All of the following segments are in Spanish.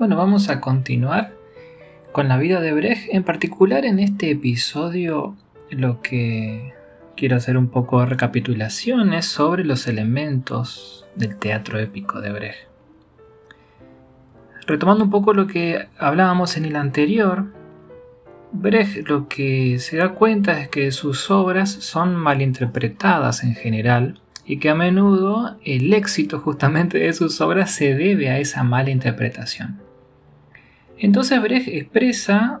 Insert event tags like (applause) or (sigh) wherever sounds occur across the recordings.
Bueno, vamos a continuar con la vida de Brecht. En particular en este episodio lo que quiero hacer un poco de recapitulación es sobre los elementos del teatro épico de Brecht. Retomando un poco lo que hablábamos en el anterior, Brecht lo que se da cuenta es que sus obras son malinterpretadas en general y que a menudo el éxito justamente de sus obras se debe a esa mala interpretación. Entonces Brecht expresa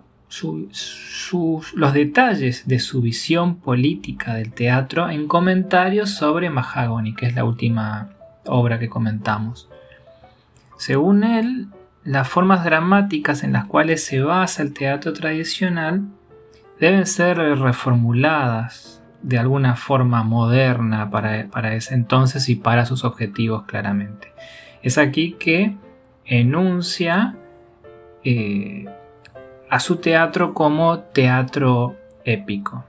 los detalles de su visión política del teatro en comentarios sobre Mahagoni, que es la última obra que comentamos. Según él, las formas dramáticas en las cuales se basa el teatro tradicional deben ser reformuladas de alguna forma moderna para, ese entonces y para sus objetivos claramente. Es aquí que enuncia eh, a su teatro como teatro épico.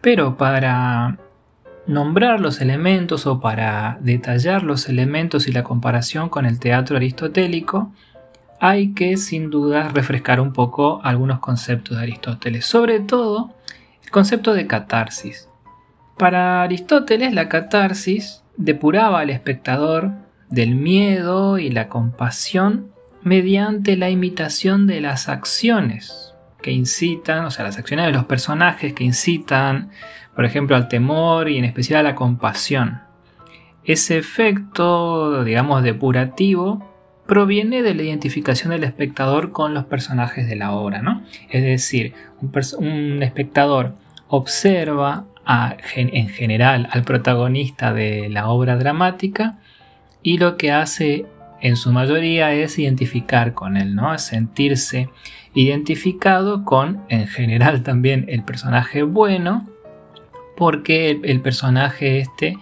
Pero para nombrar los elementos o para detallar los elementos y la comparación con el teatro aristotélico, hay que sin duda refrescar un poco algunos conceptos de Aristóteles, sobre todo el concepto de catarsis. Para Aristóteles la catarsis depuraba al espectador del miedo y la compasión mediante la imitación de las acciones que incitan, o sea, las acciones de los personajes que incitan, por ejemplo, al temor y en especial a la compasión. Ese efecto, digamos, depurativo proviene de la identificación del espectador con los personajes de la obra, ¿no? Es decir, un, espectador observa en general al protagonista de la obra dramática y lo que hace en su mayoría es identificar con él, ¿no? sentirse identificado con, en general también, el personaje bueno, porque el personaje este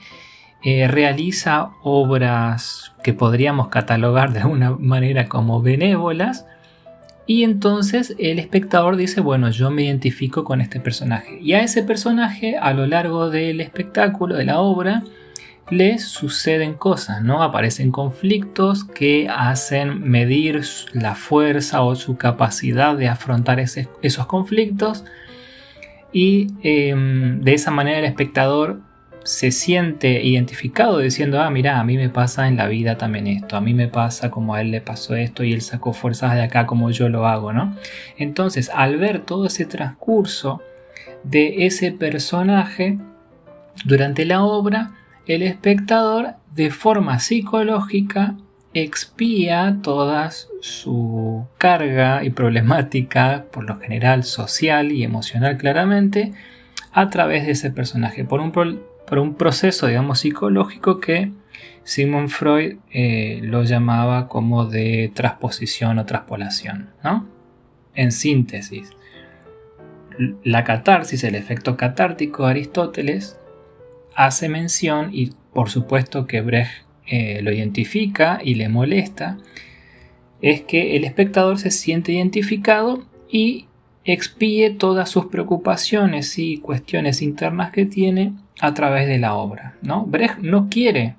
eh, realiza obras que podríamos catalogar de alguna manera como benévolas. Y entonces el espectador dice, bueno, yo me identifico con este personaje. Y a ese personaje, a lo largo del espectáculo, de la obra, le suceden cosas, ¿no? Aparecen conflictos que hacen medir la fuerza o su capacidad de afrontar esos conflictos. Y em, de esa manera el espectador se siente identificado diciendo, ah, mira, a mí me pasa en la vida también esto, a mí me pasa como a él le pasó esto y él sacó fuerzas de acá como yo lo hago, ¿no? Entonces, al ver todo ese transcurso de ese personaje durante la obra, el espectador de forma psicológica expía toda su carga y problemática, por lo general social y emocional claramente, a través de ese personaje, por un, por un proceso, digamos, psicológico que Sigmund Freud eh, lo llamaba como de transposición o traspolación, ¿no? En síntesis, la catarsis, el efecto catártico de Aristóteles, hace mención, y por supuesto que Brecht eh, lo identifica y le molesta, es que el espectador se siente identificado y expíe todas sus preocupaciones y cuestiones internas que tiene a través de la obra. ¿no? Brecht no quiere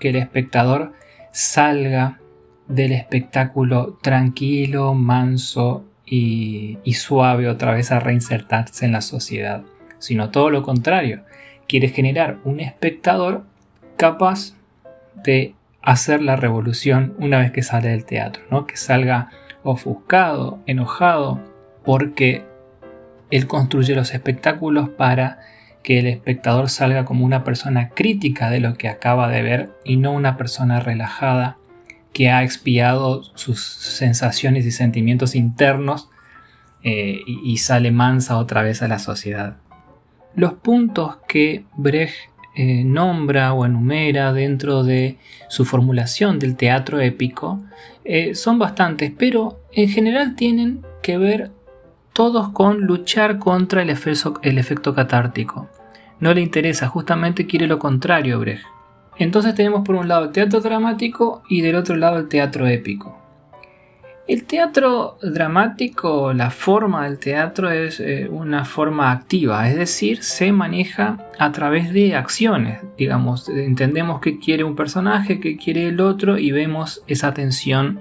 que el espectador salga del espectáculo tranquilo, manso y, y, suave otra vez a reinsertarse en la sociedad, sino todo lo contrario. Quiere generar un espectador capaz de hacer la revolución una vez que sale del teatro, ¿no? que salga ofuscado, enojado, porque él construye los espectáculos para que el espectador salga como una persona crítica de lo que acaba de ver y no una persona relajada que ha expiado sus sensaciones y sentimientos internos eh, y, sale mansa otra vez a la sociedad. Los puntos que Brecht eh, nombra o enumera dentro de su formulación del teatro épico eh, son bastantes, pero en general tienen que ver todos con luchar contra el el efecto catártico. No le interesa, justamente quiere lo contrario Brecht. Entonces tenemos por un lado el teatro dramático y del otro lado el teatro épico. El teatro dramático, la forma del teatro es eh, una forma activa, es decir, se maneja a través de acciones. Digamos, entendemos qué quiere un personaje, qué quiere el otro y vemos esa tensión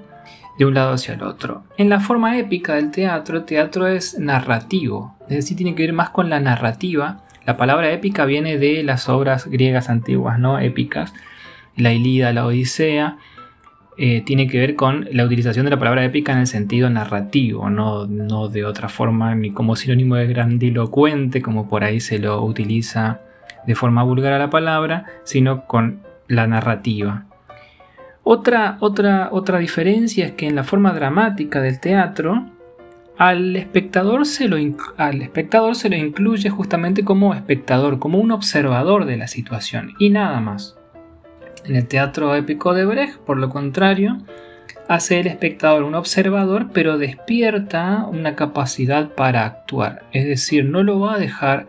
de un lado hacia el otro. En la forma épica del teatro, el teatro es narrativo, es decir, tiene que ver más con la narrativa. La palabra épica viene de las obras griegas antiguas, ¿no? Épicas, la Ilíada, la Odisea. Eh, tiene que ver con la utilización de la palabra épica en el sentido narrativo, no, de otra forma ni como sinónimo de grandilocuente, como por ahí se lo utiliza de forma vulgar a la palabra, sino con la narrativa. Otra, diferencia es que en la forma dramática del teatro, al espectador, se al espectador se lo incluye justamente como espectador, como un observador de la situación y nada más. En el teatro épico de Brecht, por lo contrario, hace el espectador un observador, pero despierta una capacidad para actuar. Es decir, no lo va a dejar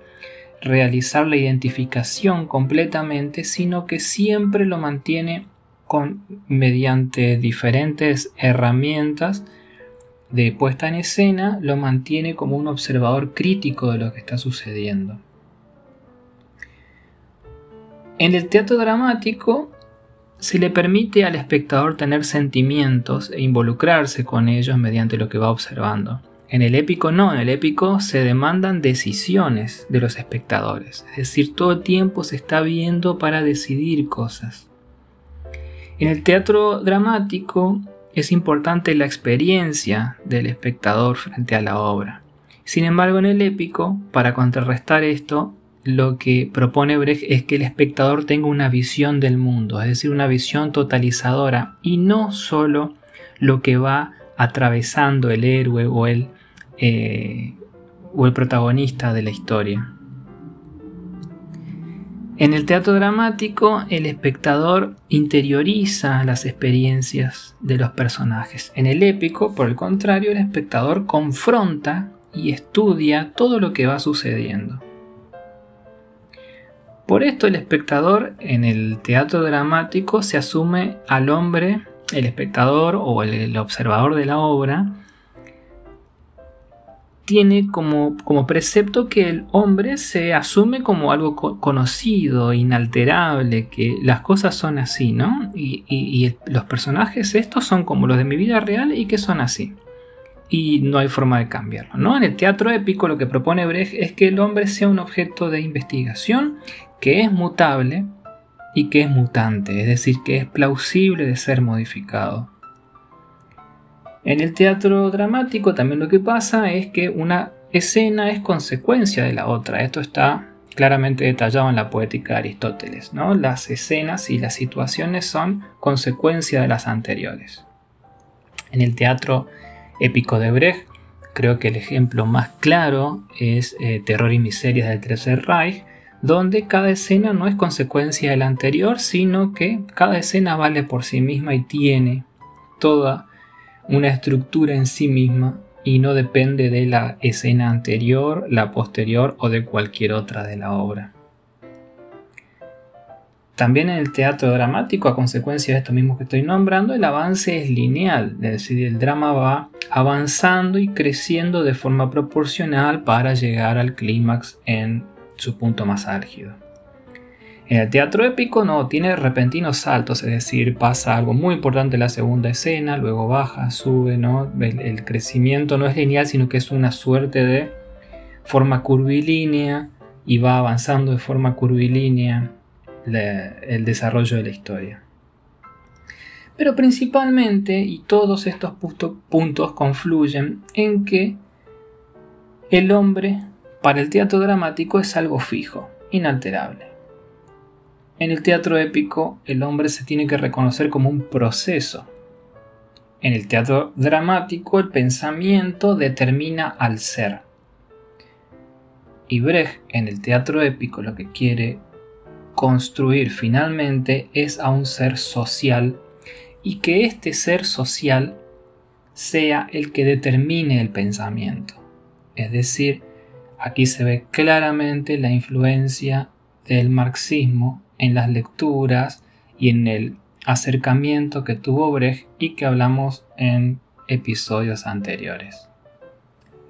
realizar la identificación completamente, sino que siempre lo mantiene con, mediante diferentes herramientas de puesta en escena, lo mantiene como un observador crítico de lo que está sucediendo. En el teatro dramático se le permite al espectador tener sentimientos e involucrarse con ellos mediante lo que va observando. En el épico no, en el épico se demandan decisiones de los espectadores, es decir, todo el tiempo se está viendo para decidir cosas. En el teatro dramático es importante la experiencia del espectador frente a la obra. Sin embargo, en el épico, para contrarrestar esto, lo que propone Brecht es que el espectador tenga una visión del mundo, es decir, una visión totalizadora y no solo lo que va atravesando el héroe o el, eh, o el protagonista de la historia. En el teatro dramático, el espectador interioriza las experiencias de los personajes. En el épico, por el contrario, el espectador confronta y estudia todo lo que va sucediendo. Por esto el espectador en el teatro dramático se asume al hombre, el espectador o el, observador de la obra, tiene como, como, precepto que el hombre se asume como algo conocido, inalterable, que las cosas son así, ¿no? Y, los personajes estos son como los de mi vida real y que son así. Y no hay forma de cambiarlo, ¿no? En el teatro épico lo que propone Brecht es que el hombre sea un objeto de investigación que es mutable y que es mutante, es decir, que es plausible de ser modificado. En el teatro dramático también lo que pasa es que una escena es consecuencia de la otra. Esto está claramente detallado en la poética de Aristóteles. ¿no? Las escenas y las situaciones son consecuencia de las anteriores. En el teatro épico de Brecht, creo que el ejemplo más claro es eh, Terror y Miserias del Tercer Reich, donde cada escena no es consecuencia de la anterior, sino que cada escena vale por sí misma y tiene toda una estructura en sí misma y no depende de la escena anterior, la posterior o de cualquier otra de la obra. También en el teatro dramático, a consecuencia de esto mismo que estoy nombrando, el avance es lineal, es decir, el drama va avanzando y creciendo de forma proporcional para llegar al clímax en su punto más álgido. En el teatro épico no, tiene repentinos saltos, es decir, pasa algo muy importante en la segunda escena, luego baja, sube, ¿no? El, crecimiento no es lineal, sino que es una suerte de forma curvilínea y va avanzando de forma curvilínea el desarrollo de la historia. Pero principalmente, y todos estos puntos confluyen en que el hombre para el teatro dramático es algo fijo, inalterable. En el teatro épico, el hombre se tiene que reconocer como un proceso. En el teatro dramático, el pensamiento determina al ser. Y Brecht, en el teatro épico, lo que quiere construir finalmente es a un ser social y que este ser social sea el que determine el pensamiento. Es decir, aquí se ve claramente la influencia del marxismo en las lecturas y en el acercamiento que tuvo Brecht y que hablamos en episodios anteriores.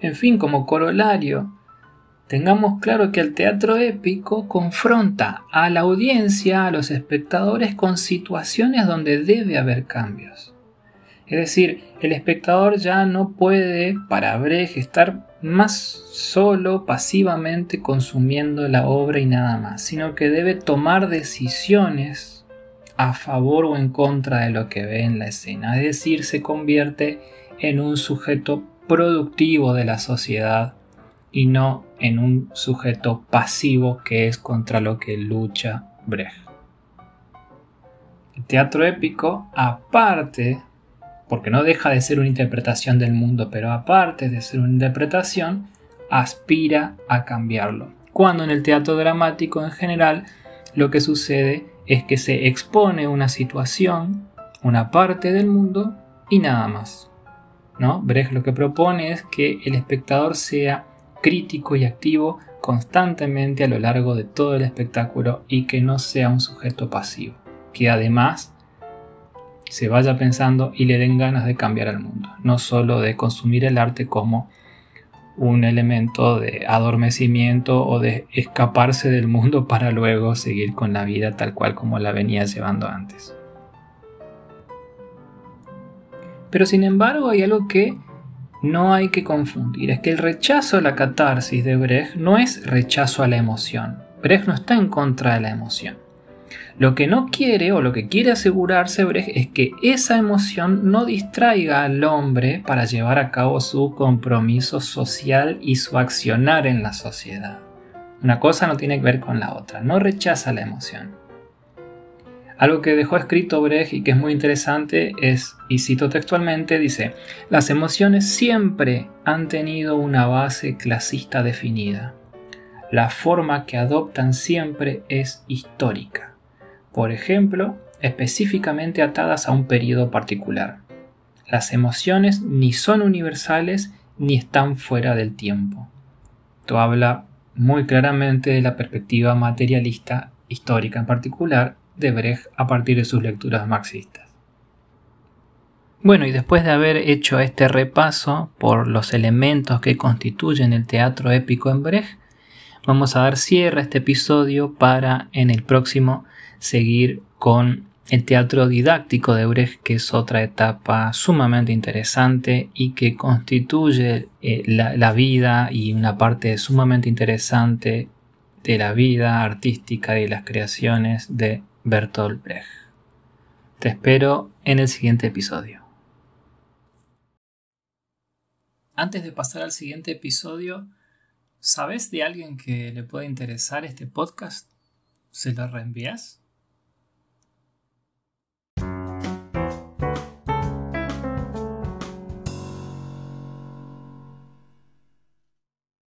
En fin, como corolario, tengamos claro que el teatro épico confronta a la audiencia, a los espectadores, con situaciones donde debe haber cambios. Es decir, el espectador ya no puede, para Brecht, estar más solo pasivamente consumiendo la obra y nada más, sino que debe tomar decisiones a favor o en contra de lo que ve en la escena. Es decir, se convierte en un sujeto productivo de la sociedad y no en un sujeto pasivo que es contra lo que lucha Brecht. El teatro épico, aparte, porque no deja de ser una interpretación del mundo, pero aparte de ser una interpretación, aspira a cambiarlo. Cuando en el teatro dramático en general lo que sucede es que se expone una situación, una parte del mundo y nada más. ¿no? Brecht lo que propone es que el espectador sea crítico y activo constantemente a lo largo de todo el espectáculo y que no sea un sujeto pasivo que además se vaya pensando y le den ganas de cambiar al mundo, no solo de consumir el arte como un elemento de adormecimiento o de escaparse del mundo (laughs) para luego seguir con la vida tal cual como la venía llevando antes. Pero sin embargo hay algo que no hay que confundir, es que el rechazo a la catarsis de Brecht no es rechazo a la emoción. Brecht no está en contra de la emoción. Lo que no quiere o lo que quiere asegurarse Brecht es que esa emoción no distraiga al hombre para llevar a cabo su compromiso social y su accionar en la sociedad. Una cosa no tiene que ver con la otra, no rechaza la emoción. Algo que dejó escrito Brecht y que es muy interesante es, y cito textualmente, dice, las emociones siempre han tenido una base clasista definida. La forma que adoptan siempre es histórica por ejemplo, específicamente atadas a un periodo particular. Las emociones ni son universales ni están fuera del tiempo. Esto habla muy claramente de la perspectiva materialista histórica en particular de Brecht a partir de sus lecturas marxistas. Bueno, y después de haber hecho este repaso por los elementos que constituyen el teatro épico en Brecht, vamos a dar cierre a este episodio para en el próximo seguir con el teatro didáctico de Brecht, que es otra etapa sumamente interesante y que constituye eh, la, vida y una parte sumamente interesante de la vida artística y las creaciones de Bertolt Brecht. Te espero en el siguiente episodio. Antes de pasar al siguiente episodio, ¿sabes de alguien que le pueda interesar este podcast? ¿Se lo reenvías?